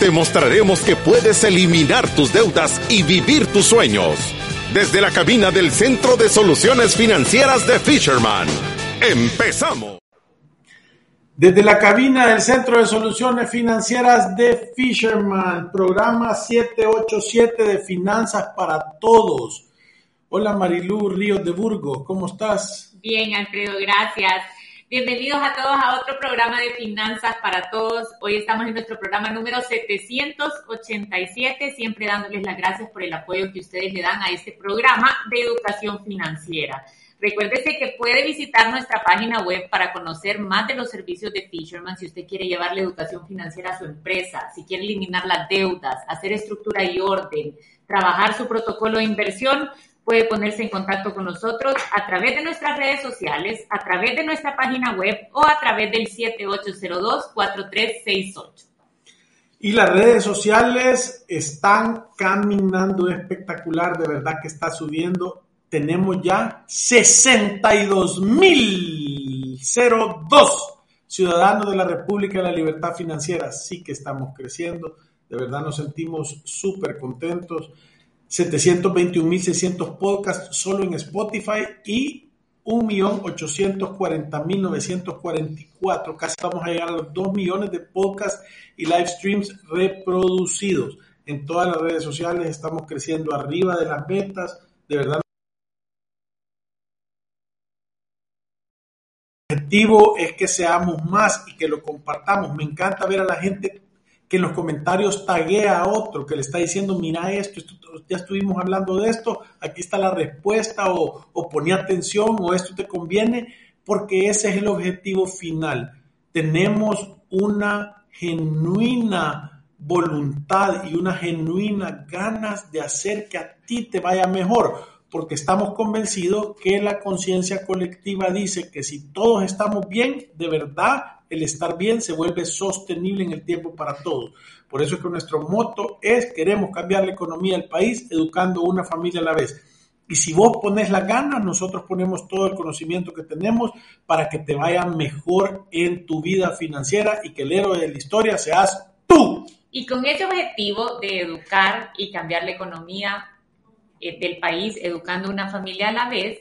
Te mostraremos que puedes eliminar tus deudas y vivir tus sueños. Desde la cabina del Centro de Soluciones Financieras de Fisherman. Empezamos. Desde la cabina del Centro de Soluciones Financieras de Fisherman, programa 787 de Finanzas para Todos. Hola Marilú Ríos de Burgos, ¿cómo estás? Bien, Alfredo, gracias. Bienvenidos a todos a otro programa de Finanzas para Todos. Hoy estamos en nuestro programa número 787, siempre dándoles las gracias por el apoyo que ustedes le dan a este programa de educación financiera. Recuérdese que puede visitar nuestra página web para conocer más de los servicios de Fisherman si usted quiere llevar la educación financiera a su empresa, si quiere eliminar las deudas, hacer estructura y orden, trabajar su protocolo de inversión, puede ponerse en contacto con nosotros a través de nuestras redes sociales, a través de nuestra página web o a través del 7802-4368. Y las redes sociales están caminando espectacular, de verdad que está subiendo tenemos ya 62.002 ciudadanos de la República de la Libertad Financiera. Sí que estamos creciendo, de verdad nos sentimos súper contentos. 721.600 podcasts solo en Spotify y 1.840.944. Casi vamos a llegar a los 2 millones de podcasts y live streams reproducidos. En todas las redes sociales estamos creciendo arriba de las metas. De verdad objetivo es que seamos más y que lo compartamos. Me encanta ver a la gente que en los comentarios taguea a otro, que le está diciendo, mira esto, ya estuvimos hablando de esto, aquí está la respuesta, o, o ponía atención, o esto te conviene, porque ese es el objetivo final. Tenemos una genuina voluntad y una genuina ganas de hacer que a ti te vaya mejor porque estamos convencidos que la conciencia colectiva dice que si todos estamos bien, de verdad el estar bien se vuelve sostenible en el tiempo para todos. Por eso es que nuestro moto es queremos cambiar la economía del país educando una familia a la vez. Y si vos pones la ganas, nosotros ponemos todo el conocimiento que tenemos para que te vaya mejor en tu vida financiera y que el héroe de la historia seas tú. Y con ese objetivo de educar y cambiar la economía del país, educando una familia a la vez,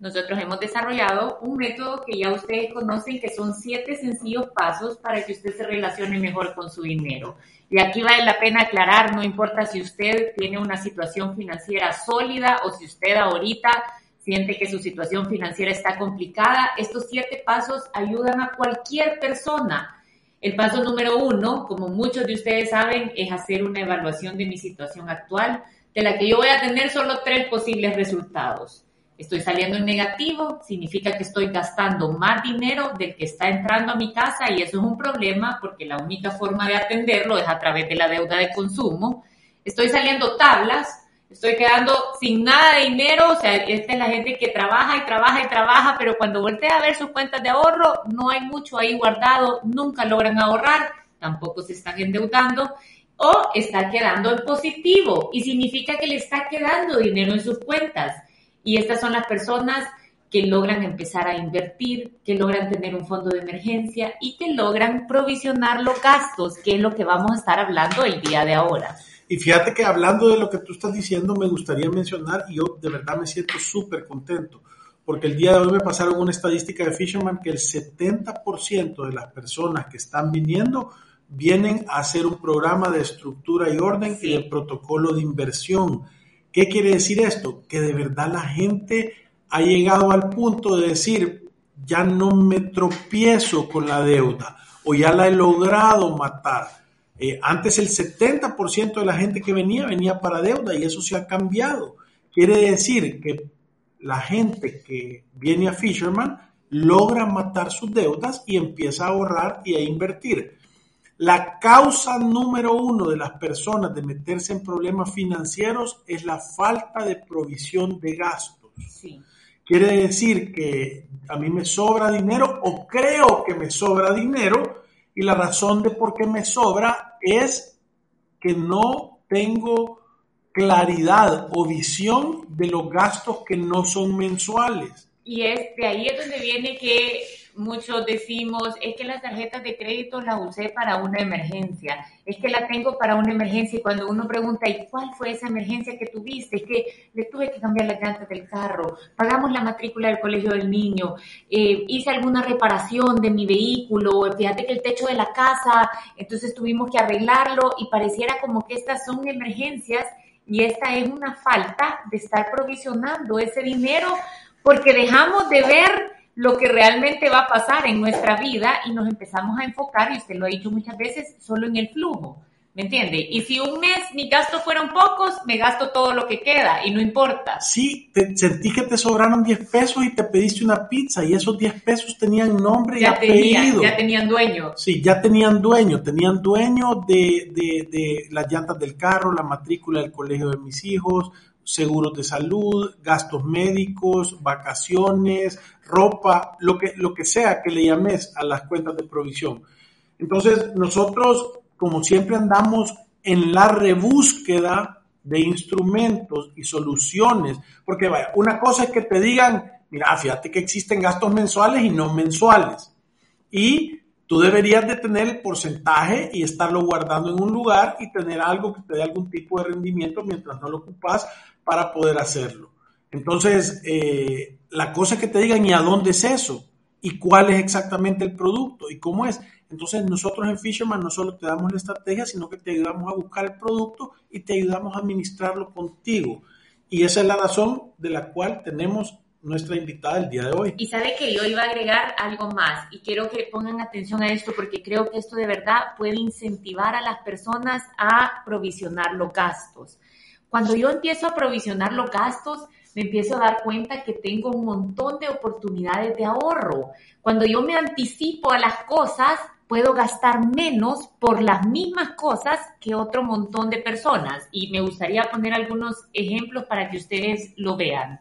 nosotros hemos desarrollado un método que ya ustedes conocen, que son siete sencillos pasos para que usted se relacione mejor con su dinero. Y aquí vale la pena aclarar, no importa si usted tiene una situación financiera sólida o si usted ahorita siente que su situación financiera está complicada, estos siete pasos ayudan a cualquier persona. El paso número uno, como muchos de ustedes saben, es hacer una evaluación de mi situación actual de la que yo voy a tener solo tres posibles resultados. Estoy saliendo en negativo, significa que estoy gastando más dinero del que está entrando a mi casa y eso es un problema porque la única forma de atenderlo es a través de la deuda de consumo. Estoy saliendo tablas, estoy quedando sin nada de dinero, o sea, esta es la gente que trabaja y trabaja y trabaja, pero cuando voltea a ver sus cuentas de ahorro, no hay mucho ahí guardado, nunca logran ahorrar, tampoco se están endeudando o está quedando en positivo y significa que le está quedando dinero en sus cuentas. Y estas son las personas que logran empezar a invertir, que logran tener un fondo de emergencia y que logran provisionar los gastos, que es lo que vamos a estar hablando el día de ahora. Y fíjate que hablando de lo que tú estás diciendo, me gustaría mencionar, y yo de verdad me siento súper contento, porque el día de hoy me pasaron una estadística de Fisherman que el 70% de las personas que están viniendo vienen a hacer un programa de estructura y orden y de protocolo de inversión. ¿Qué quiere decir esto? Que de verdad la gente ha llegado al punto de decir, ya no me tropiezo con la deuda o ya la he logrado matar. Eh, antes el 70% de la gente que venía venía para deuda y eso se ha cambiado. Quiere decir que la gente que viene a Fisherman logra matar sus deudas y empieza a ahorrar y a invertir. La causa número uno de las personas de meterse en problemas financieros es la falta de provisión de gastos. Sí. Quiere decir que a mí me sobra dinero o creo que me sobra dinero y la razón de por qué me sobra es que no tengo claridad o visión de los gastos que no son mensuales. Y es de ahí es donde viene que muchos decimos, es que las tarjetas de crédito las usé para una emergencia, es que la tengo para una emergencia y cuando uno pregunta, ¿y cuál fue esa emergencia que tuviste? Es que le tuve que cambiar la llanta del carro, pagamos la matrícula del colegio del niño, eh, hice alguna reparación de mi vehículo, fíjate que el techo de la casa, entonces tuvimos que arreglarlo y pareciera como que estas son emergencias y esta es una falta de estar provisionando ese dinero porque dejamos de ver lo que realmente va a pasar en nuestra vida y nos empezamos a enfocar, y usted lo ha dicho muchas veces, solo en el flujo. ¿Me entiende? Y si un mes mis gastos fueron pocos, me gasto todo lo que queda y no importa. Sí, te, sentí que te sobraron 10 pesos y te pediste una pizza y esos 10 pesos tenían nombre y apellido. ya tenían dueño. Sí, ya tenían dueño. Tenían dueño de, de, de las llantas del carro, la matrícula del colegio de mis hijos, seguros de salud, gastos médicos, vacaciones, ropa, lo que, lo que sea que le llames a las cuentas de provisión. Entonces, nosotros, como siempre, andamos en la rebúsqueda de instrumentos y soluciones, porque vaya, una cosa es que te digan, mira, fíjate que existen gastos mensuales y no mensuales. Y tú deberías de tener el porcentaje y estarlo guardando en un lugar y tener algo que te dé algún tipo de rendimiento mientras no lo ocupas para poder hacerlo. Entonces, eh, la cosa es que te digan, ¿y a dónde es eso? ¿Y cuál es exactamente el producto? ¿Y cómo es? Entonces, nosotros en Fisherman no solo te damos la estrategia, sino que te ayudamos a buscar el producto y te ayudamos a administrarlo contigo. Y esa es la razón de la cual tenemos nuestra invitada el día de hoy. Y sabe que yo iba a agregar algo más y quiero que pongan atención a esto porque creo que esto de verdad puede incentivar a las personas a provisionar los gastos. Cuando yo empiezo a provisionar los gastos, me empiezo a dar cuenta que tengo un montón de oportunidades de ahorro. Cuando yo me anticipo a las cosas, puedo gastar menos por las mismas cosas que otro montón de personas. Y me gustaría poner algunos ejemplos para que ustedes lo vean.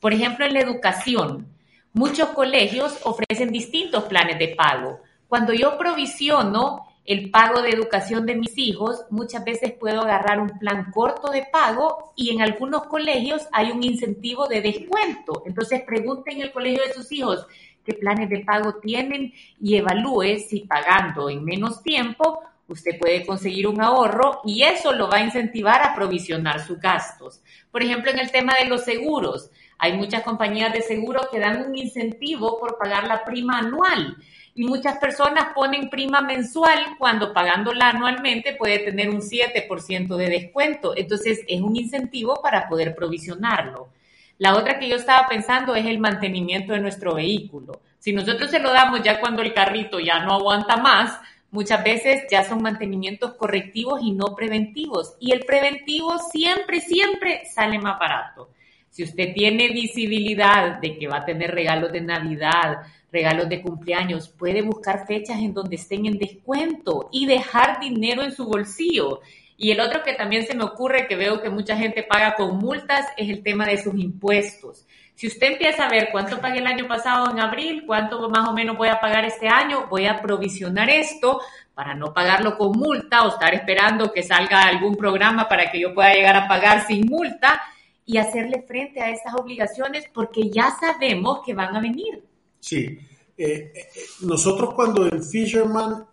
Por ejemplo, en la educación, muchos colegios ofrecen distintos planes de pago. Cuando yo provisiono el pago de educación de mis hijos, muchas veces puedo agarrar un plan corto de pago y en algunos colegios hay un incentivo de descuento. Entonces pregunten en el colegio de sus hijos qué planes de pago tienen y evalúe si pagando en menos tiempo usted puede conseguir un ahorro y eso lo va a incentivar a provisionar sus gastos. Por ejemplo, en el tema de los seguros, hay muchas compañías de seguro que dan un incentivo por pagar la prima anual y muchas personas ponen prima mensual cuando pagándola anualmente puede tener un 7% de descuento. Entonces es un incentivo para poder provisionarlo. La otra que yo estaba pensando es el mantenimiento de nuestro vehículo. Si nosotros se lo damos ya cuando el carrito ya no aguanta más, muchas veces ya son mantenimientos correctivos y no preventivos. Y el preventivo siempre, siempre sale más barato. Si usted tiene visibilidad de que va a tener regalos de Navidad, regalos de cumpleaños, puede buscar fechas en donde estén en descuento y dejar dinero en su bolsillo. Y el otro que también se me ocurre, que veo que mucha gente paga con multas, es el tema de sus impuestos. Si usted empieza a ver cuánto pagué el año pasado en abril, cuánto más o menos voy a pagar este año, voy a provisionar esto para no pagarlo con multa o estar esperando que salga algún programa para que yo pueda llegar a pagar sin multa y hacerle frente a estas obligaciones porque ya sabemos que van a venir. Sí. Eh, eh, nosotros cuando en Fisherman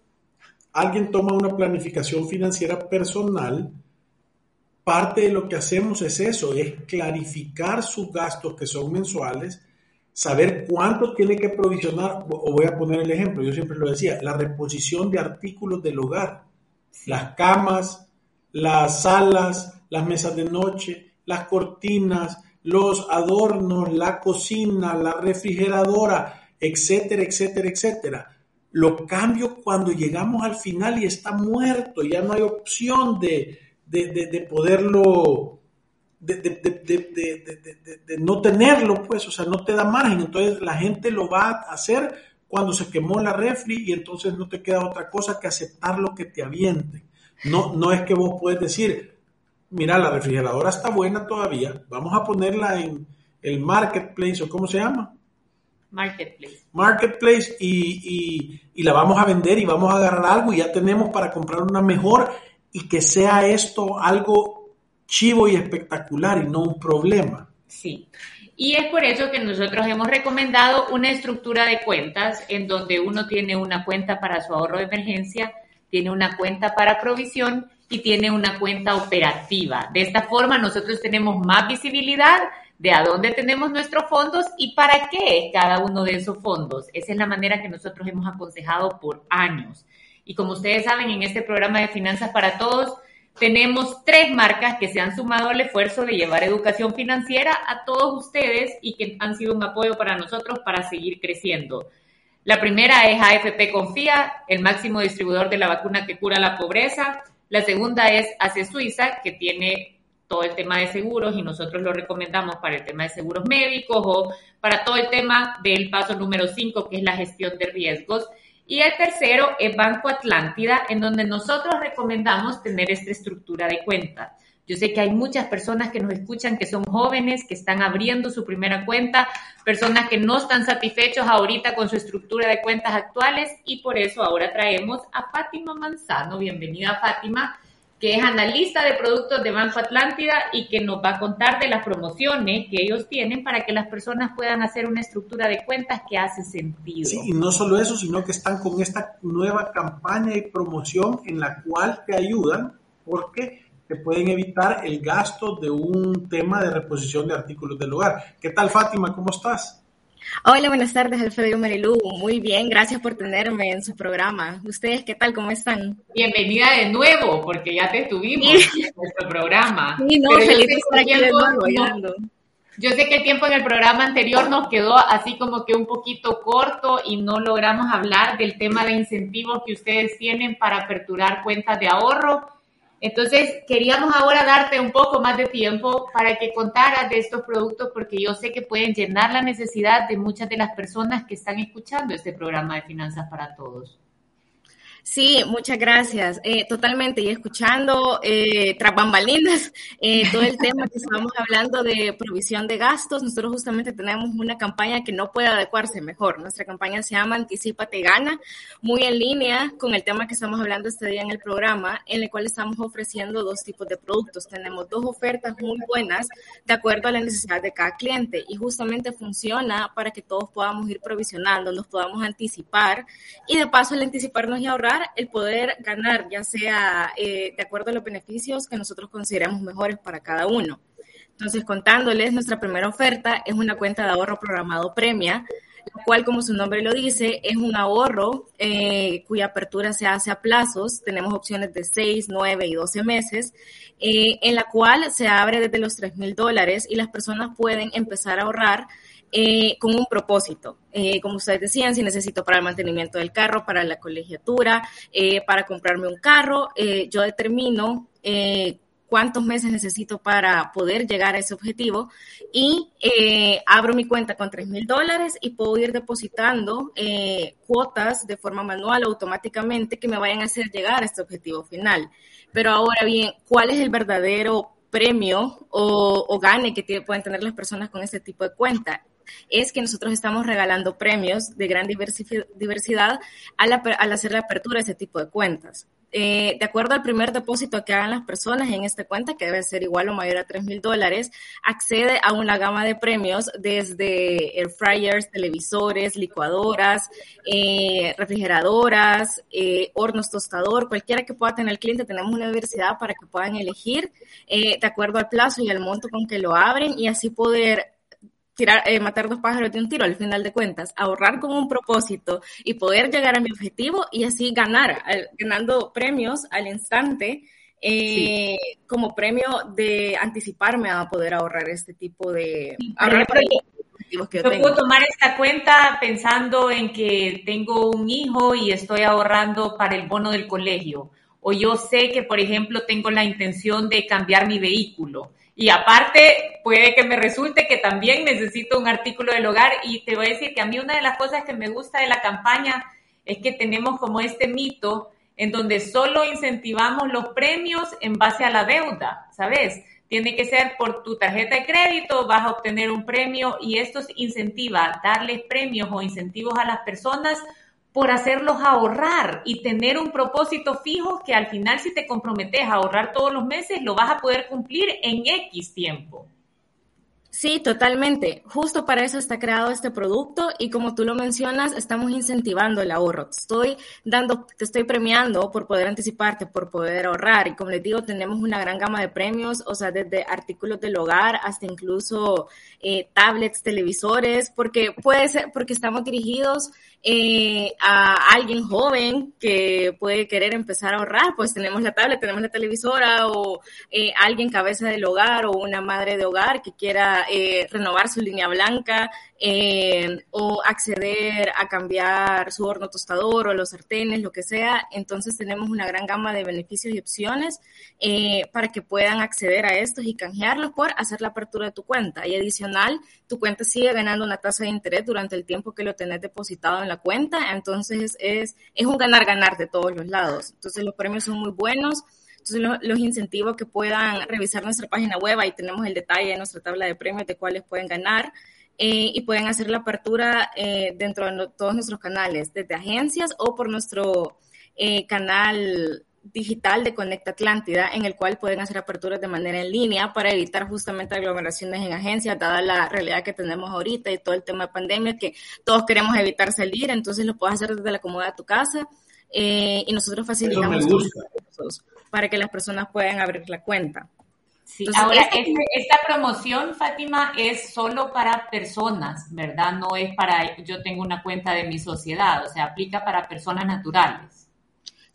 alguien toma una planificación financiera personal, parte de lo que hacemos es eso, es clarificar sus gastos que son mensuales, saber cuánto tiene que provisionar, o voy a poner el ejemplo, yo siempre lo decía, la reposición de artículos del hogar, las camas, las salas, las mesas de noche, las cortinas, los adornos, la cocina, la refrigeradora, etcétera, etcétera, etcétera. Lo cambio cuando llegamos al final y está muerto, ya no hay opción de, poderlo, de, no tenerlo, pues, o sea, no te da margen. Entonces la gente lo va a hacer cuando se quemó la refri y entonces no te queda otra cosa que aceptar lo que te avienten. No, no es que vos puedes decir, mira, la refrigeradora está buena todavía, vamos a ponerla en el marketplace o cómo se llama. Marketplace. Marketplace y, y, la vamos a vender y vamos a agarrar algo y ya tenemos para comprar una mejor y que sea esto algo chivo y espectacular y no un problema. Sí. Y es por eso que nosotros hemos recomendado una estructura de cuentas en donde uno tiene una cuenta para su ahorro de emergencia, tiene una cuenta para provisión y tiene una cuenta operativa. De esta forma nosotros tenemos más visibilidad de a dónde tenemos nuestros fondos y para qué cada uno de esos fondos. Esa es la manera que nosotros hemos aconsejado por años. Y como ustedes saben, en este programa de Finanzas para Todos, tenemos tres marcas que se han sumado al esfuerzo de llevar educación financiera a todos ustedes y que han sido un apoyo para nosotros para seguir creciendo. La primera es AFP Confía, el máximo distribuidor de la vacuna que cura la pobreza. La segunda es ACE Suiza, que tiene todo el tema de seguros y nosotros lo recomendamos para el tema de seguros médicos o para todo el tema del paso número 5, que es la gestión de riesgos. Y el tercero es Banco Atlántida, en donde nosotros recomendamos tener esta estructura de cuenta. Yo sé que hay muchas personas que nos escuchan que son jóvenes, que están abriendo su primera cuenta, personas que no están satisfechos ahorita con su estructura de cuentas actuales y por eso ahora traemos a Fátima Manzano. Bienvenida Fátima que es analista de productos de Banco Atlántida y que nos va a contar de las promociones que ellos tienen para que las personas puedan hacer una estructura de cuentas que hace sentido. Sí, y no solo eso, sino que están con esta nueva campaña y promoción en la cual te ayudan porque te pueden evitar el gasto de un tema de reposición de artículos del hogar. ¿Qué tal, Fátima? ¿Cómo estás? Hola, buenas tardes, Alfredo y Marilú. Muy bien, gracias por tenerme en su programa. ¿Ustedes qué tal? ¿Cómo están? Bienvenida de nuevo, porque ya te tuvimos en nuestro programa. Sí, no, feliz de estar aquí de nuevo, Yo sé que el tiempo en el programa anterior nos quedó así como que un poquito corto y no logramos hablar del tema de incentivos que ustedes tienen para aperturar cuentas de ahorro entonces, queríamos ahora darte un poco más de tiempo para que contaras de estos productos porque yo sé que pueden llenar la necesidad de muchas de las personas que están escuchando este programa de Finanzas para Todos. Sí, muchas gracias. Eh, totalmente. Y escuchando eh, tras bambalinas eh, todo el tema que estamos hablando de provisión de gastos, nosotros justamente tenemos una campaña que no puede adecuarse mejor. Nuestra campaña se llama Anticipate Gana, muy en línea con el tema que estamos hablando este día en el programa, en el cual estamos ofreciendo dos tipos de productos. Tenemos dos ofertas muy buenas de acuerdo a la necesidad de cada cliente y justamente funciona para que todos podamos ir provisionando, nos podamos anticipar y de paso al anticiparnos y ahorrar el poder ganar, ya sea eh, de acuerdo a los beneficios que nosotros consideramos mejores para cada uno. Entonces, contándoles, nuestra primera oferta es una cuenta de ahorro programado premia, la cual, como su nombre lo dice, es un ahorro eh, cuya apertura se hace a plazos. Tenemos opciones de 6, 9 y 12 meses, eh, en la cual se abre desde los 3 mil dólares y las personas pueden empezar a ahorrar eh, con un propósito. Eh, como ustedes decían, si necesito para el mantenimiento del carro, para la colegiatura, eh, para comprarme un carro, yo determino cuántos meses necesito para poder llegar a ese objetivo y abro mi cuenta con 3 mil dólares y puedo ir depositando cuotas de forma manual automáticamente que me vayan a hacer llegar a este objetivo final. Pero ahora bien, ¿cuál es el verdadero premio o, gane que pueden tener las personas con este tipo de cuenta es que nosotros estamos regalando premios de gran diversidad al, hacer la apertura de ese tipo de cuentas. Eh, de acuerdo al primer depósito que hagan las personas en esta cuenta, que debe ser igual o mayor a 3 mil dólares, accede a una gama de premios desde air fryers, televisores, licuadoras, eh, refrigeradoras, eh, hornos tostador, cualquiera que pueda tener el cliente, tenemos una diversidad para que puedan elegir de acuerdo al plazo y al monto con que lo abren y así poder tirar, eh, matar dos pájaros de un tiro al final de cuentas, ahorrar con un propósito y poder llegar a mi objetivo y así ganar, ganando premios al instante. Eh, como premio de anticiparme a poder ahorrar este tipo de ahorrar yo, yo puedo tomar esta cuenta pensando en que tengo un hijo y estoy ahorrando para el bono del colegio. O yo sé que por ejemplo tengo la intención de cambiar mi vehículo Y aparte, puede que me resulte que también necesito un artículo del hogar. Y te voy a decir que a mí una de las cosas que me gusta de la campaña es que tenemos como este mito en donde solo incentivamos los premios en base a la deuda, ¿sabes? Tiene que ser por tu tarjeta de crédito, vas a obtener un premio y esto incentiva darles premios o incentivos a las personas por hacerlos ahorrar y tener un propósito fijo que al final si te comprometes a ahorrar todos los meses, lo vas a poder cumplir en X tiempo. Sí, totalmente. Justo para eso está creado este producto y como tú lo mencionas, estamos incentivando el ahorro. Te estoy dando, te estoy premiando por poder anticiparte, por poder ahorrar y como les digo, tenemos una gran gama de premios, o sea, desde artículos del hogar hasta incluso eh, tablets, televisores, porque puede ser, porque estamos dirigidos eh, a alguien joven que puede querer empezar a ahorrar, pues tenemos la tablet, tenemos la televisora o eh, alguien cabeza del hogar o una madre de hogar que quiera eh, renovar su línea blanca eh, o acceder a cambiar su horno tostador o los sartenes, lo que sea. Entonces tenemos una gran gama de beneficios y opciones eh, para que puedan acceder a estos y canjearlos por hacer la apertura de tu cuenta. Y adicional, tu cuenta sigue ganando una tasa de interés durante el tiempo que lo tenés depositado en la cuenta. Entonces es, es un ganar-ganar de todos los lados. Entonces los premios son muy buenos. Entonces, los, los que puedan revisar nuestra página web, ahí tenemos el detalle de nuestra tabla de premios de cuáles pueden ganar. Eh, y pueden hacer la apertura eh, dentro de no, todos nuestros canales, desde agencias o por nuestro eh, canal digital de Conecta Atlántida, en el cual pueden hacer aperturas de manera en línea para evitar justamente aglomeraciones en agencias, dada la realidad que tenemos ahorita y todo el tema de pandemia, que todos queremos evitar salir, entonces lo puedes hacer desde la comodidad de tu casa y nosotros facilitamos para que las personas puedan abrir la cuenta. Sí, ahora, este, esta promoción, Fátima, es solo para personas, ¿verdad? No es para, yo tengo una cuenta de mi sociedad, o sea, aplica para personas naturales.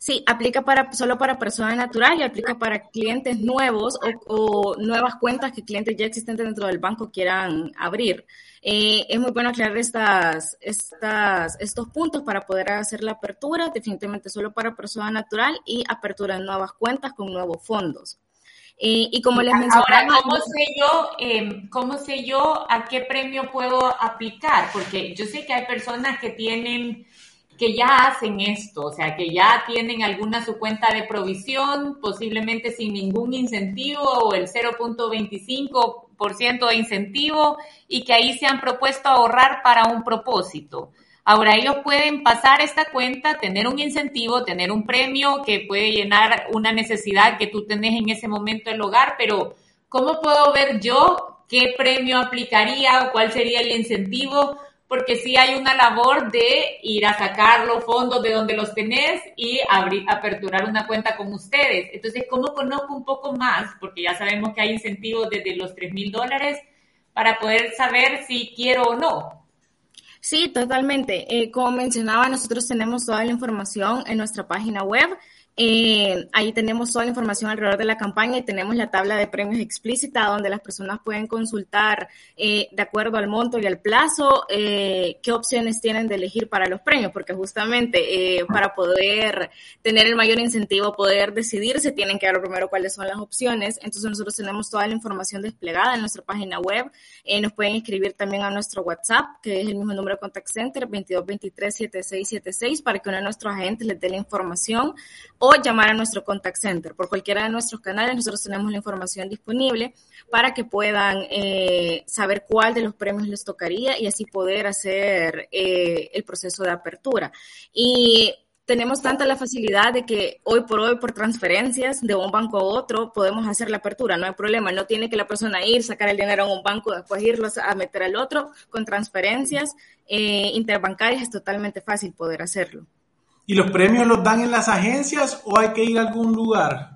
Sí, aplica para, solo para personas naturales y aplica para clientes nuevos o, nuevas cuentas que clientes ya existentes dentro del banco quieran abrir. Eh, es muy bueno aclarar estas, estas, estos puntos para poder hacer la apertura, definitivamente solo para persona natural y apertura de nuevas cuentas con nuevos fondos. Eh, y como les mencionaba... Ahora, ¿cómo sé, yo, eh, ¿cómo sé yo a qué premio puedo aplicar? Porque yo sé que hay personas que tienen, que ya hacen esto, o sea, que ya tienen alguna su cuenta de provisión, posiblemente sin ningún incentivo o el 0.25% de incentivo y que ahí se han propuesto ahorrar para un propósito. Ahora ellos pueden pasar esta cuenta, tener un incentivo, tener un premio que puede llenar una necesidad que tú tenés en ese momento el hogar, pero ¿cómo puedo ver yo qué premio aplicaría o cuál sería el incentivo? Porque sí hay una labor de ir a sacar los fondos de donde los tenés y abrir, aperturar una cuenta con ustedes. Entonces, ¿cómo conozco un poco más? Porque ya sabemos que hay incentivos desde los 3 mil dólares para poder saber si quiero o no. Sí, totalmente. Eh, como mencionaba, nosotros tenemos toda la información en nuestra página web. Eh, ahí tenemos toda la información alrededor de la campaña y tenemos la tabla de premios explícita donde las personas pueden consultar eh, de acuerdo al monto y al plazo eh, qué opciones tienen de elegir para los premios, porque justamente eh, para poder tener el mayor incentivo, poder decidirse, tienen que ver primero cuáles son las opciones. Entonces nosotros tenemos toda la información desplegada en nuestra página web. Eh, nos pueden escribir también a nuestro WhatsApp, que es el mismo número de contact center, 2223-7676, para que uno de nuestros agentes les dé la información o llamar a nuestro contact center. Por cualquiera de nuestros canales nosotros tenemos la información disponible para que puedan eh, saber cuál de los premios les tocaría y así poder hacer eh, el proceso de apertura. Y tenemos tanta la facilidad de que hoy por hoy por transferencias de un banco a otro podemos hacer la apertura, no hay problema, no tiene que la persona ir, sacar el dinero a un banco, después irlos a meter al otro, con transferencias eh, interbancarias es totalmente fácil poder hacerlo. ¿Y los premios los dan en las agencias o hay que ir a algún lugar?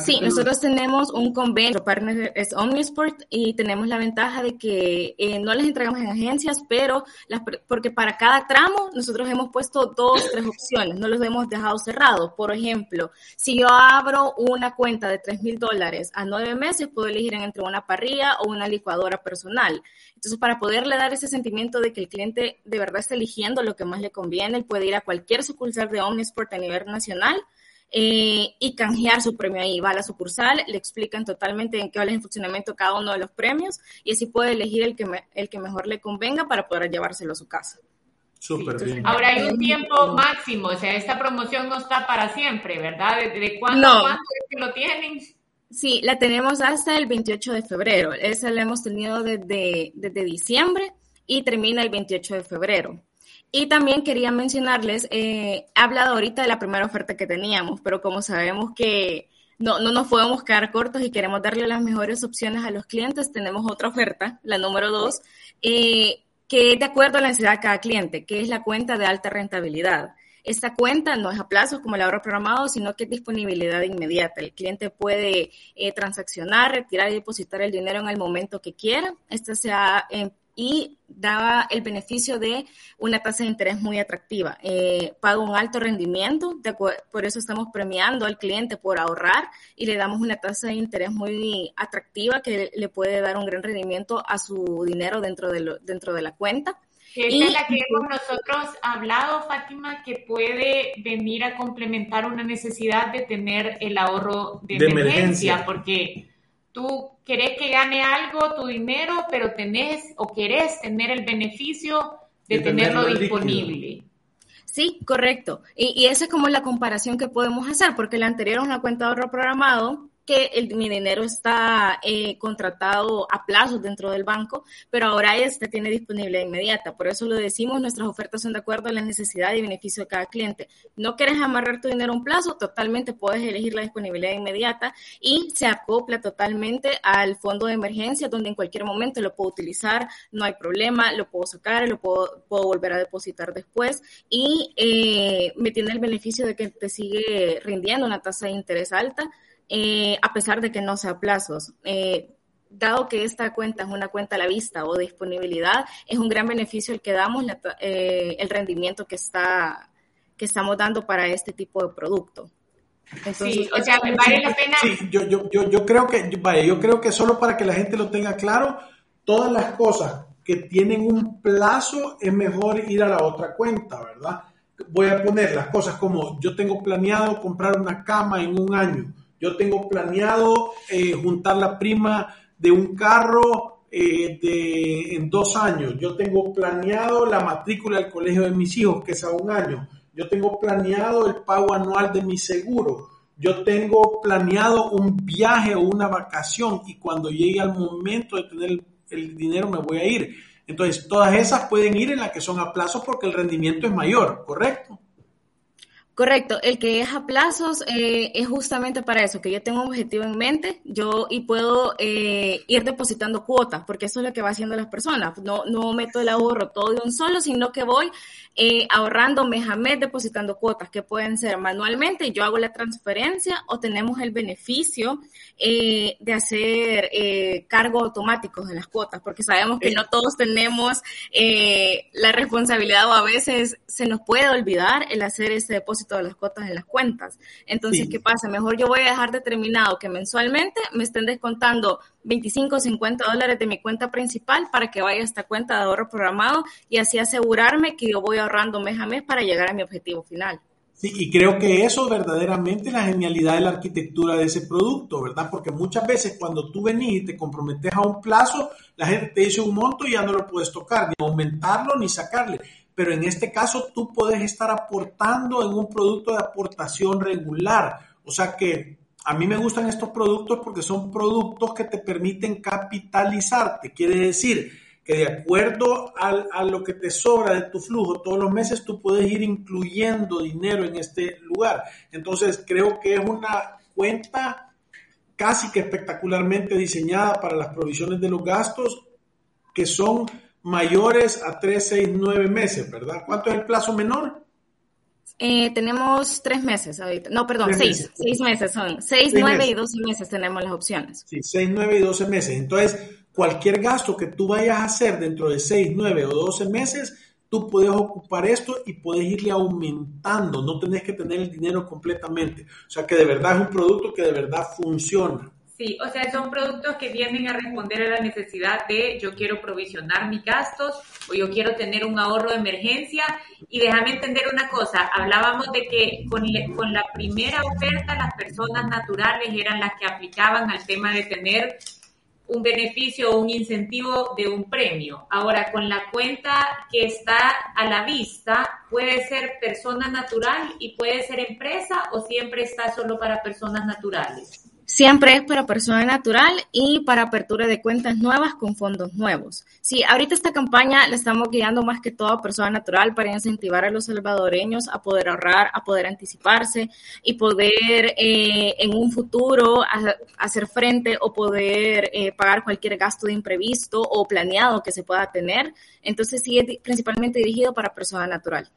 Sí, nosotros tenemos un convenio, nuestro partner es Omnisport y tenemos la ventaja de que eh, no les entregamos en agencias, pero las, porque para cada tramo nosotros hemos puesto dos, tres opciones, no los hemos dejado cerrados. Por ejemplo, si yo abro una cuenta de tres mil dólares a nueve meses, puedo elegir entre una parrilla o una licuadora personal. Entonces, para poderle dar ese sentimiento de que el cliente de verdad está eligiendo lo que más le conviene, él puede ir a cualquier sucursal de Omnisport a nivel nacional eh, y canjear su premio ahí. Va a la sucursal, le explican totalmente en qué va el funcionamiento cada uno de los premios y así puede elegir el que, el que mejor le convenga para poder llevárselo a su casa. Súper bien. Ahora hay un tiempo máximo, o sea, esta promoción no está para siempre, ¿verdad? ¿De, cuándo, cuándo es que lo tienen? Sí, la tenemos hasta el 28 de febrero. Esa la hemos tenido desde, desde diciembre y termina el 28 de febrero. Y también quería mencionarles, eh, hablado ahorita de la primera oferta que teníamos, pero como sabemos que no, no nos podemos quedar cortos y queremos darle las mejores opciones a los clientes, tenemos otra oferta, la número dos, eh, que es de acuerdo a la necesidad de cada cliente, que es la cuenta de alta rentabilidad. Esta cuenta no es a plazos como el ahorro programado, sino que es disponibilidad inmediata. El cliente puede eh, transaccionar, retirar y depositar el dinero en el momento que quiera. Esta se ha y daba el beneficio de una tasa de interés muy atractiva. Eh, paga un alto rendimiento, por eso estamos premiando al cliente por ahorrar y le damos una tasa de interés muy atractiva que le puede dar un gran rendimiento a su dinero dentro de, dentro de la cuenta. Esa es la que hemos nosotros hablado, Fátima, que puede venir a complementar una necesidad de tener el ahorro de, emergencia, porque Tú querés que gane algo tu dinero, pero tenés o querés tener el beneficio de, tenerlo, disponible. Sí, correcto. Y, y, esa es como la comparación que podemos hacer, porque la anterior es una cuenta de ahorro programado que el, mi dinero está eh, contratado a plazo dentro del banco, pero ahora este tiene disponibilidad inmediata. Por eso lo decimos, nuestras ofertas son de acuerdo a la necesidad y beneficio de cada cliente. No quieres amarrar tu dinero a un plazo, totalmente puedes elegir la disponibilidad inmediata y se acopla totalmente al fondo de emergencia, donde en cualquier momento lo puedo utilizar, no hay problema, lo puedo sacar, lo puedo, puedo volver a depositar después y eh, me tiene el beneficio de que te sigue rindiendo una tasa de interés alta eh, a pesar de que no sea plazos. Eh, dado que esta cuenta es una cuenta a la vista o disponibilidad, es un gran beneficio el que damos, eh, el rendimiento que, está, que estamos dando para este tipo de producto. sí, o sea, vale la pena. Sí, yo, yo, yo, yo creo que, vaya, yo creo que solo para que la gente lo tenga claro, todas las cosas que tienen un plazo es mejor ir a la otra cuenta, ¿verdad? Voy a poner las cosas como yo tengo planeado comprar una cama en un año yo tengo planeado eh, juntar la prima de un carro eh, de, en dos años. Yo tengo planeado la matrícula del colegio de mis hijos, que es a un año. Yo tengo planeado el pago anual de mi seguro. Yo tengo planeado un viaje o una vacación y cuando llegue al momento de tener el dinero me voy a ir. Entonces, todas esas pueden ir en las que son a plazo porque el rendimiento es mayor, ¿correcto? Correcto, el que es a plazos eh, es justamente para eso, que yo tengo un objetivo en mente, yo y puedo eh, ir depositando cuotas, porque eso es lo que va haciendo las personas. No, no meto el ahorro todo de un solo, sino que voy eh, ahorrando mes a mes, depositando cuotas que pueden ser manualmente, yo hago la transferencia o tenemos el beneficio de hacer cargo automáticos de las cuotas, porque sabemos que no todos tenemos la responsabilidad o a veces se nos puede olvidar el hacer ese depósito todas las cuotas en las cuentas. Entonces, ¿qué pasa? Mejor yo voy a dejar determinado que mensualmente me estén descontando 25 o 50 dólares de mi cuenta principal para que vaya a esta cuenta de ahorro programado y así asegurarme que yo voy ahorrando mes a mes para llegar a mi objetivo final. Sí, y creo que eso verdaderamente es la genialidad de la arquitectura de ese producto, ¿verdad? Porque muchas veces cuando tú venís y te comprometes a un plazo, la gente te dice un monto y ya no lo puedes tocar, ni aumentarlo ni sacarle pero en este caso tú puedes estar aportando en un producto de aportación regular. O sea que a mí me gustan estos productos porque son productos que te permiten capitalizarte. Quiere decir que de acuerdo a lo que te sobra de tu flujo todos los meses, tú puedes ir incluyendo dinero en este lugar. Entonces creo que es una cuenta casi que espectacularmente diseñada para las provisiones de los gastos que son mayores a 3, 6, 9 meses, ¿verdad? ¿Cuánto es el plazo menor? Eh, tenemos tres meses ahorita. No, perdón, seis. Seis meses son. Seis, nueve y doce meses tenemos las opciones. Sí, seis, nueve y doce meses. Entonces, cualquier gasto que tú vayas a hacer dentro de seis, nueve o doce meses, tú puedes ocupar esto y puedes irle aumentando. No tenés que tener el dinero completamente. O sea, que de verdad es un producto que de verdad funciona. Sí, o sea, son productos que vienen a responder a la necesidad de yo quiero provisionar mis gastos o yo quiero tener un ahorro de emergencia. Y déjame entender una cosa, hablábamos de que con, con la primera oferta las personas naturales eran las que aplicaban al tema de tener un beneficio o un incentivo de un premio. Ahora, con la cuenta que está a la vista, puede ser persona natural y puede ser empresa o siempre está solo para personas naturales. Siempre es para persona natural y para apertura de cuentas nuevas con fondos nuevos. Sí, ahorita esta campaña la estamos guiando más que todo a persona natural para incentivar a los salvadoreños a poder ahorrar, a poder anticiparse y poder eh, en un futuro hacer frente o poder eh, pagar cualquier gasto de imprevisto o planeado que se pueda tener. Entonces sí es principalmente dirigido para persona natural.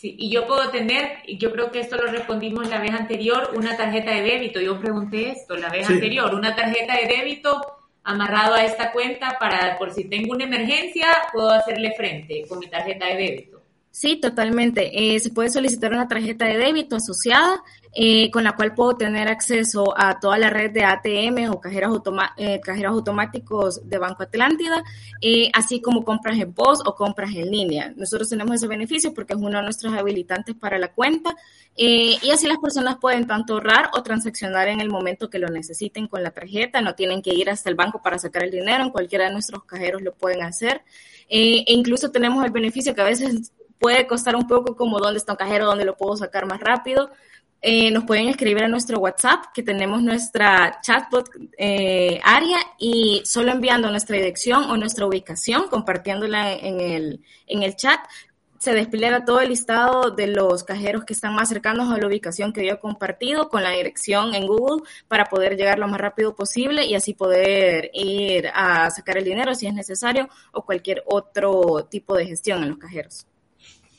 Sí, y yo puedo tener, yo creo que esto lo respondimos la vez anterior, una tarjeta de débito. Yo pregunté esto la vez anterior, una tarjeta de débito amarrado a esta cuenta para, por si tengo una emergencia, puedo hacerle frente con mi tarjeta de débito. Sí, totalmente. Eh, se puede solicitar una tarjeta de débito asociada eh, con la cual puedo tener acceso a toda la red de ATM o cajeros, eh, automáticos de Banco Atlántida, así como compras en post o compras en línea. Nosotros tenemos ese beneficio porque es uno de nuestros habilitantes para la cuenta y así las personas pueden tanto ahorrar o transaccionar en el momento que lo necesiten con la tarjeta. No tienen que ir hasta el banco para sacar el dinero, en cualquiera de nuestros cajeros lo pueden hacer. e incluso tenemos el beneficio que a veces puede costar un poco como dónde está un cajero, dónde lo puedo sacar más rápido. Eh, nos pueden escribir a nuestro WhatsApp, que tenemos nuestra chatbot eh, área y solo enviando nuestra dirección o nuestra ubicación, compartiéndola en el, en el chat, se despliega todo el listado de los cajeros que están más cercanos a la ubicación que yo he compartido con la dirección en Google para poder llegar lo más rápido posible y así poder ir a sacar el dinero si es necesario o cualquier otro tipo de gestión en los cajeros.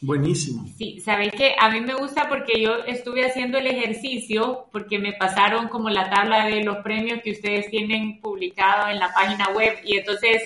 Buenísimo. Sí, sabéis que a mí me gusta porque yo estuve haciendo el ejercicio porque me pasaron como la tabla de los premios que ustedes tienen publicado en la página web y entonces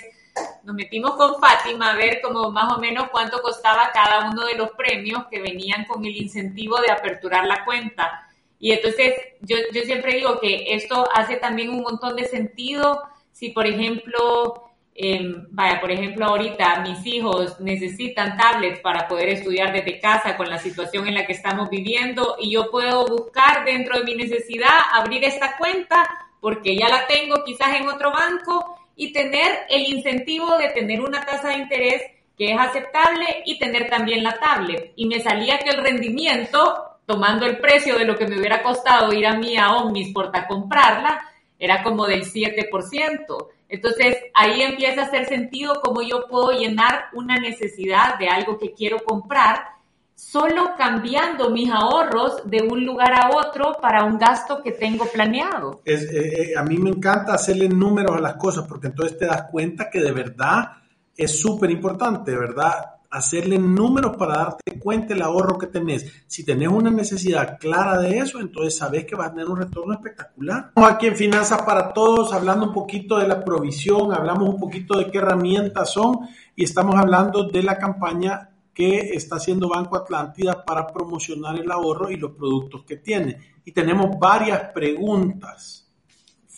nos metimos con Fátima a ver como más o menos cuánto costaba cada uno de los premios que venían con el incentivo de aperturar la cuenta. Y entonces yo, yo siempre digo que esto hace también un montón de sentido si, por ejemplo, Em, vaya, por ejemplo, ahorita mis hijos necesitan tablets para poder estudiar desde casa con la situación en la que estamos viviendo y yo puedo buscar dentro de mi necesidad abrir esta cuenta porque ya la tengo quizás en otro banco y tener el incentivo de tener una tasa de interés que es aceptable y tener también la tablet. Y me salía que el rendimiento, tomando el precio de lo que me hubiera costado ir a mí a Omnisport a comprarla, era como del 7%. Entonces ahí empieza a hacer sentido cómo yo puedo llenar una necesidad de algo que quiero comprar solo cambiando mis ahorros de un lugar a otro para un gasto que tengo planeado. Eh, eh, a mí me encanta hacerle números a las cosas porque entonces te das cuenta que de verdad es súper importante, ¿verdad? Hacerle números para darte cuenta el ahorro que tenés. Si tenés una necesidad clara de eso, entonces sabes que vas a tener un retorno espectacular. Estamos aquí en Finanzas para Todos, hablando un poquito de la provisión, hablamos un poquito de qué herramientas son y estamos hablando de la campaña que está haciendo Banco Atlántida para promocionar el ahorro y los productos que tiene. Y tenemos varias preguntas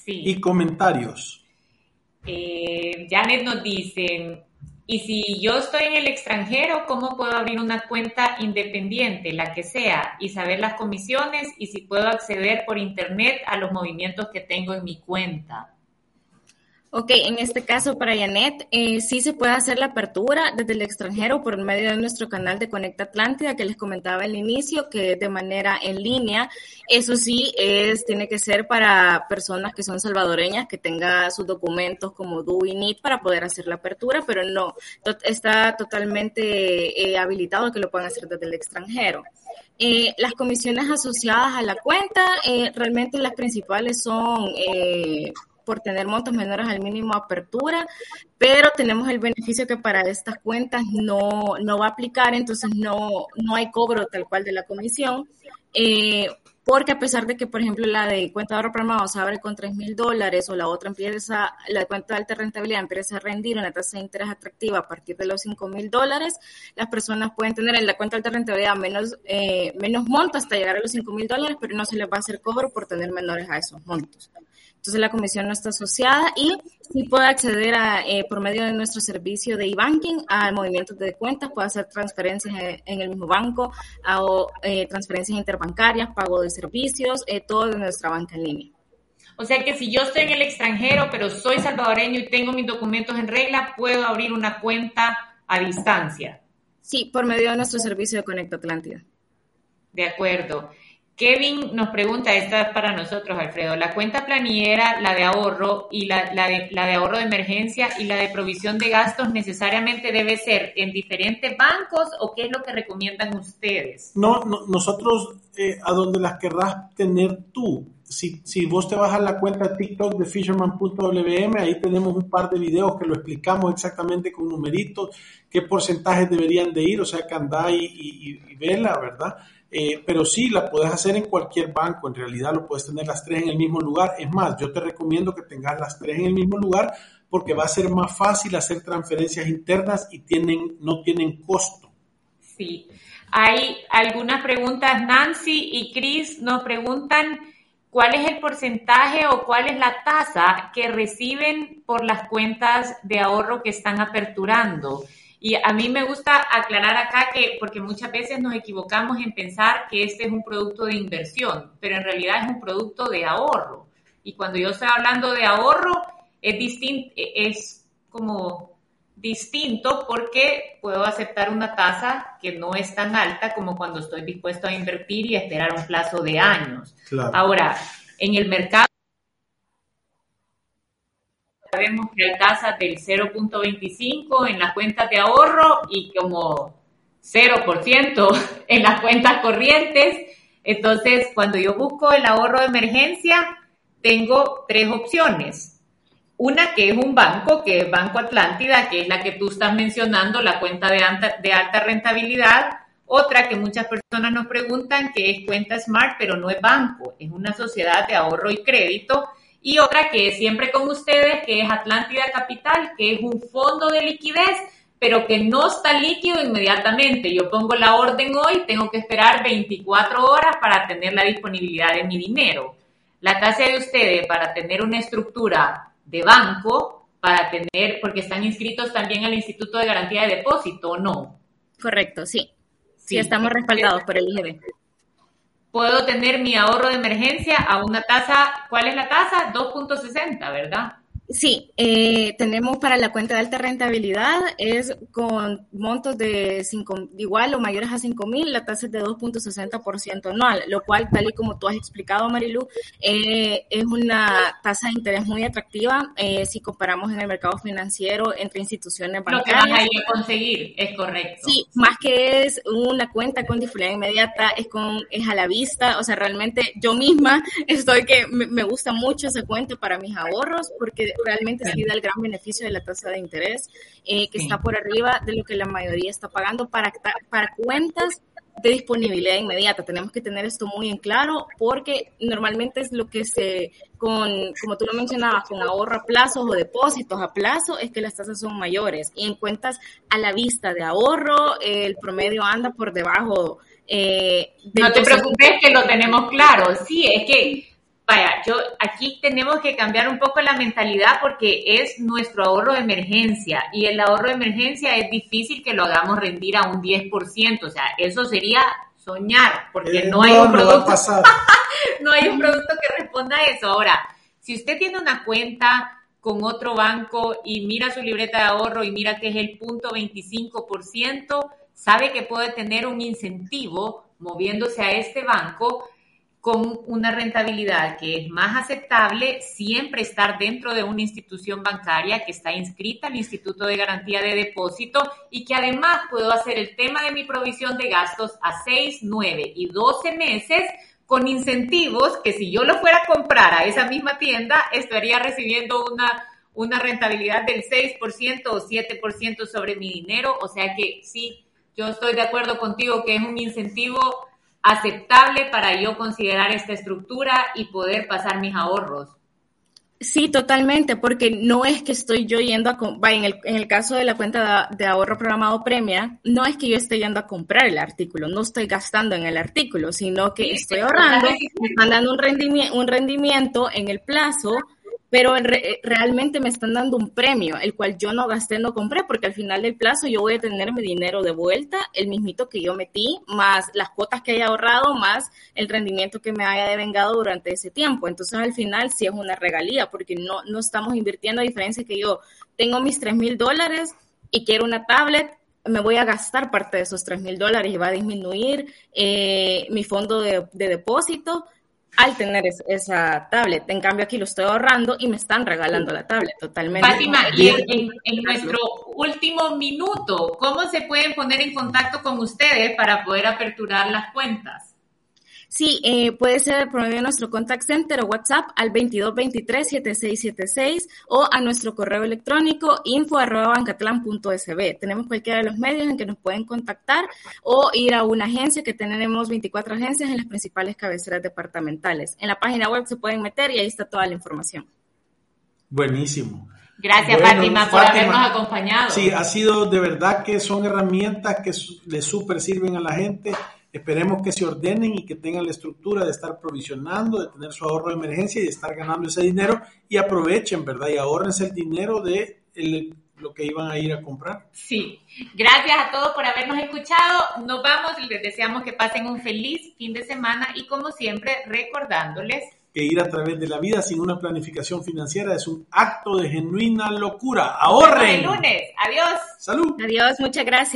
y comentarios. Eh, Janet nos dice, y si yo estoy en el extranjero, ¿cómo puedo abrir una cuenta independiente, la que sea, y saber las comisiones y si puedo acceder por internet a los movimientos que tengo en mi cuenta? Ok, en este caso para Janet, eh, sí se puede hacer la apertura desde el extranjero por medio de nuestro canal de Conecta Atlántida que les comentaba al inicio, que es de manera en línea. Eso sí, es, tiene que ser para personas que son salvadoreñas, que tengan sus documentos como DU y NIT para poder hacer la apertura, pero no, está totalmente eh, habilitado que lo puedan hacer desde el extranjero. Eh, las comisiones asociadas a la cuenta, eh, realmente las principales son eh, por tener montos menores al mínimo apertura, pero tenemos el beneficio que para estas cuentas no, no va a aplicar, entonces no, no hay cobro tal cual de la comisión. Eh, porque a pesar de que, por ejemplo, la de cuenta de ahorro programado se abre con 3 mil dólares o la otra empieza, la cuenta de alta rentabilidad empieza a rendir una tasa de interés atractiva a partir de los 5 mil dólares, las personas pueden tener en la cuenta de alta rentabilidad menos, eh, menos montos hasta llegar a los 5 mil dólares, pero no se les va a hacer cobro por tener menores a esos montos entonces la comisión no está asociada y sí puede acceder a, eh, por medio de nuestro servicio de e-banking a movimientos de cuentas, puede hacer transferencias en, el mismo banco, o eh, transferencias interbancarias, pago de servicios, eh, todo de nuestra banca en línea. O sea que si yo estoy en el extranjero, pero soy salvadoreño y tengo mis documentos en regla, puedo abrir una cuenta a distancia. Sí, por medio de nuestro servicio de Conecta Atlántida. De acuerdo. Kevin nos pregunta, esta es para nosotros, Alfredo, la cuenta planillera, la de ahorro y la, de, la de ahorro de emergencia y la de provisión de gastos necesariamente debe ser en diferentes bancos o qué es lo que recomiendan ustedes? No, nosotros eh, a donde las querrás tener tú. Si, si vos te vas a la cuenta TikTok de fisherman.wm, ahí tenemos un par de videos que lo explicamos exactamente con numeritos, qué porcentajes deberían de ir, o sea que andá y, y vela, ¿verdad? Eh, pero sí, la puedes hacer en cualquier banco, en realidad lo puedes tener las tres en el mismo lugar. Es más, yo te recomiendo que tengas las tres en el mismo lugar porque va a ser más fácil hacer transferencias internas y tienen, no tienen costo. Sí, hay algunas preguntas. Nancy y Chris nos preguntan cuál es el porcentaje o cuál es la tasa que reciben por las cuentas de ahorro que están aperturando. Y a mí me gusta aclarar acá que, porque muchas veces nos equivocamos en pensar que este es un producto de inversión, pero en realidad es un producto de ahorro. Y cuando yo estoy hablando de ahorro, es distinto, es como distinto porque puedo aceptar una tasa que no es tan alta como cuando estoy dispuesto a invertir y esperar un plazo de años. Ahora, en el mercado Sabemos que tasas del 0.25 en las cuentas de ahorro y como 0% en las cuentas corrientes. Entonces, cuando yo busco el ahorro de emergencia, tengo tres opciones. Una que es un banco, que es Banco Atlántida, que es la que tú estás mencionando, la cuenta de alta, de alta rentabilidad. Otra que muchas personas nos preguntan, que es cuenta Smart, pero no es banco, es una sociedad de ahorro y crédito y otra que es siempre con ustedes, que es Atlántida Capital, que es un fondo de liquidez, pero que no está líquido inmediatamente. Yo pongo la orden hoy, tengo que esperar 24 horas para tener la disponibilidad de mi dinero. La tasa de ustedes para tener una estructura de banco, para tener, porque están inscritos también al Instituto de Garantía de Depósito, ¿o no? Correcto, sí. Sí, estamos respaldados por el IGB puedo tener mi ahorro de emergencia a una tasa, ¿cuál es la tasa? 2.60, ¿verdad? Sí, eh, tenemos para la cuenta de alta rentabilidad, es con montos de cinco, igual o mayores a 5 mil, la tasa es de 2.60% anual, lo cual, tal y como tú has explicado, Marilu, eh, es una tasa de interés muy atractiva eh, si comparamos en el mercado financiero entre instituciones bancarias. Lo que vas a ir a conseguir, es correcto. Sí, más que es una cuenta con disponibilidad inmediata, es, con, es a la vista, o sea, realmente yo misma estoy que me, me gusta mucho esa cuenta para mis ahorros porque realmente sí da el gran beneficio de la tasa de interés, eh, que está por arriba de lo que la mayoría está pagando para, para cuentas de disponibilidad inmediata. Tenemos que tener esto muy en claro porque normalmente es lo que se, con, como tú lo mencionabas, con ahorro a plazos o depósitos a plazo, es que las tasas son mayores. Y en cuentas a la vista de ahorro, el promedio anda por debajo. Eh, no te preocupes que lo tenemos claro. Sí, es que Vaya, yo aquí tenemos que cambiar un poco la mentalidad porque es nuestro ahorro de emergencia y el ahorro de emergencia es difícil que lo hagamos rendir a un 10%, o sea, eso sería soñar porque eh, no, hay un producto no hay un producto que responda a eso. Ahora, si usted tiene una cuenta con otro banco y mira su libreta de ahorro y mira que es el punto 25%, sabe que puede tener un incentivo moviéndose a este banco con una rentabilidad que es más aceptable, siempre estar dentro de una institución bancaria que está inscrita al Instituto de Garantía de Depósito y que además puedo hacer el tema de mi provisión de gastos a 6, 9 y 12 meses con incentivos que si yo lo fuera a comprar a esa misma tienda estaría recibiendo una, una rentabilidad del 6% o 7% sobre mi dinero. O sea que sí, yo estoy de acuerdo contigo que es un incentivo aceptable para yo considerar esta estructura y poder pasar mis ahorros. Sí, totalmente, porque no es que estoy yo yendo a, en el, en el caso de la cuenta de, ahorro programado premia, no es que yo esté yendo a comprar el artículo, no estoy gastando en el artículo, sino que estoy ahorrando, me están dando un rendimiento, un rendimiento en el plazo pero realmente me están dando un premio, el cual yo no gasté, no compré, porque al final del plazo yo voy a tener mi dinero de vuelta, el mismito que yo metí, más las cuotas que haya ahorrado, más el rendimiento que me haya devengado durante ese tiempo. Entonces al final sí es una regalía, porque no, no estamos invirtiendo a diferencia que yo tengo mis tres mil dólares y quiero una tablet, me voy a gastar parte de esos tres mil dólares y va a disminuir eh, mi fondo de, depósito al tener esa tablet. En cambio, aquí lo estoy ahorrando y me están regalando la tablet totalmente. Fátima, y en, en, nuestro último minuto, ¿cómo se pueden poner en contacto con ustedes para poder aperturar las cuentas? Sí, eh, puede ser por medio de nuestro contact center o WhatsApp al 2223-7676 o a nuestro correo electrónico info.bancatlan.sb. Tenemos cualquiera de los medios en que nos pueden contactar o ir a una agencia que tenemos 24 agencias en las principales cabeceras departamentales. En la página web se pueden meter y ahí está toda la información. Buenísimo. Gracias, Fátima, por habernos acompañado. Sí, ha sido de verdad que son herramientas que le súper sirven a la gente Esperemos que se ordenen y que tengan la estructura de estar provisionando, de tener su ahorro de emergencia y de estar ganando ese dinero y aprovechen, ¿verdad? Y ahorrense el dinero de lo que iban a ir a comprar. Sí, gracias a todos por habernos escuchado. Nos vamos y les deseamos que pasen un feliz fin de semana y como siempre recordándoles que ir a través de la vida sin una planificación financiera es un acto de genuina locura. Ahorren. El lunes. Adiós. Salud. Adiós, muchas gracias.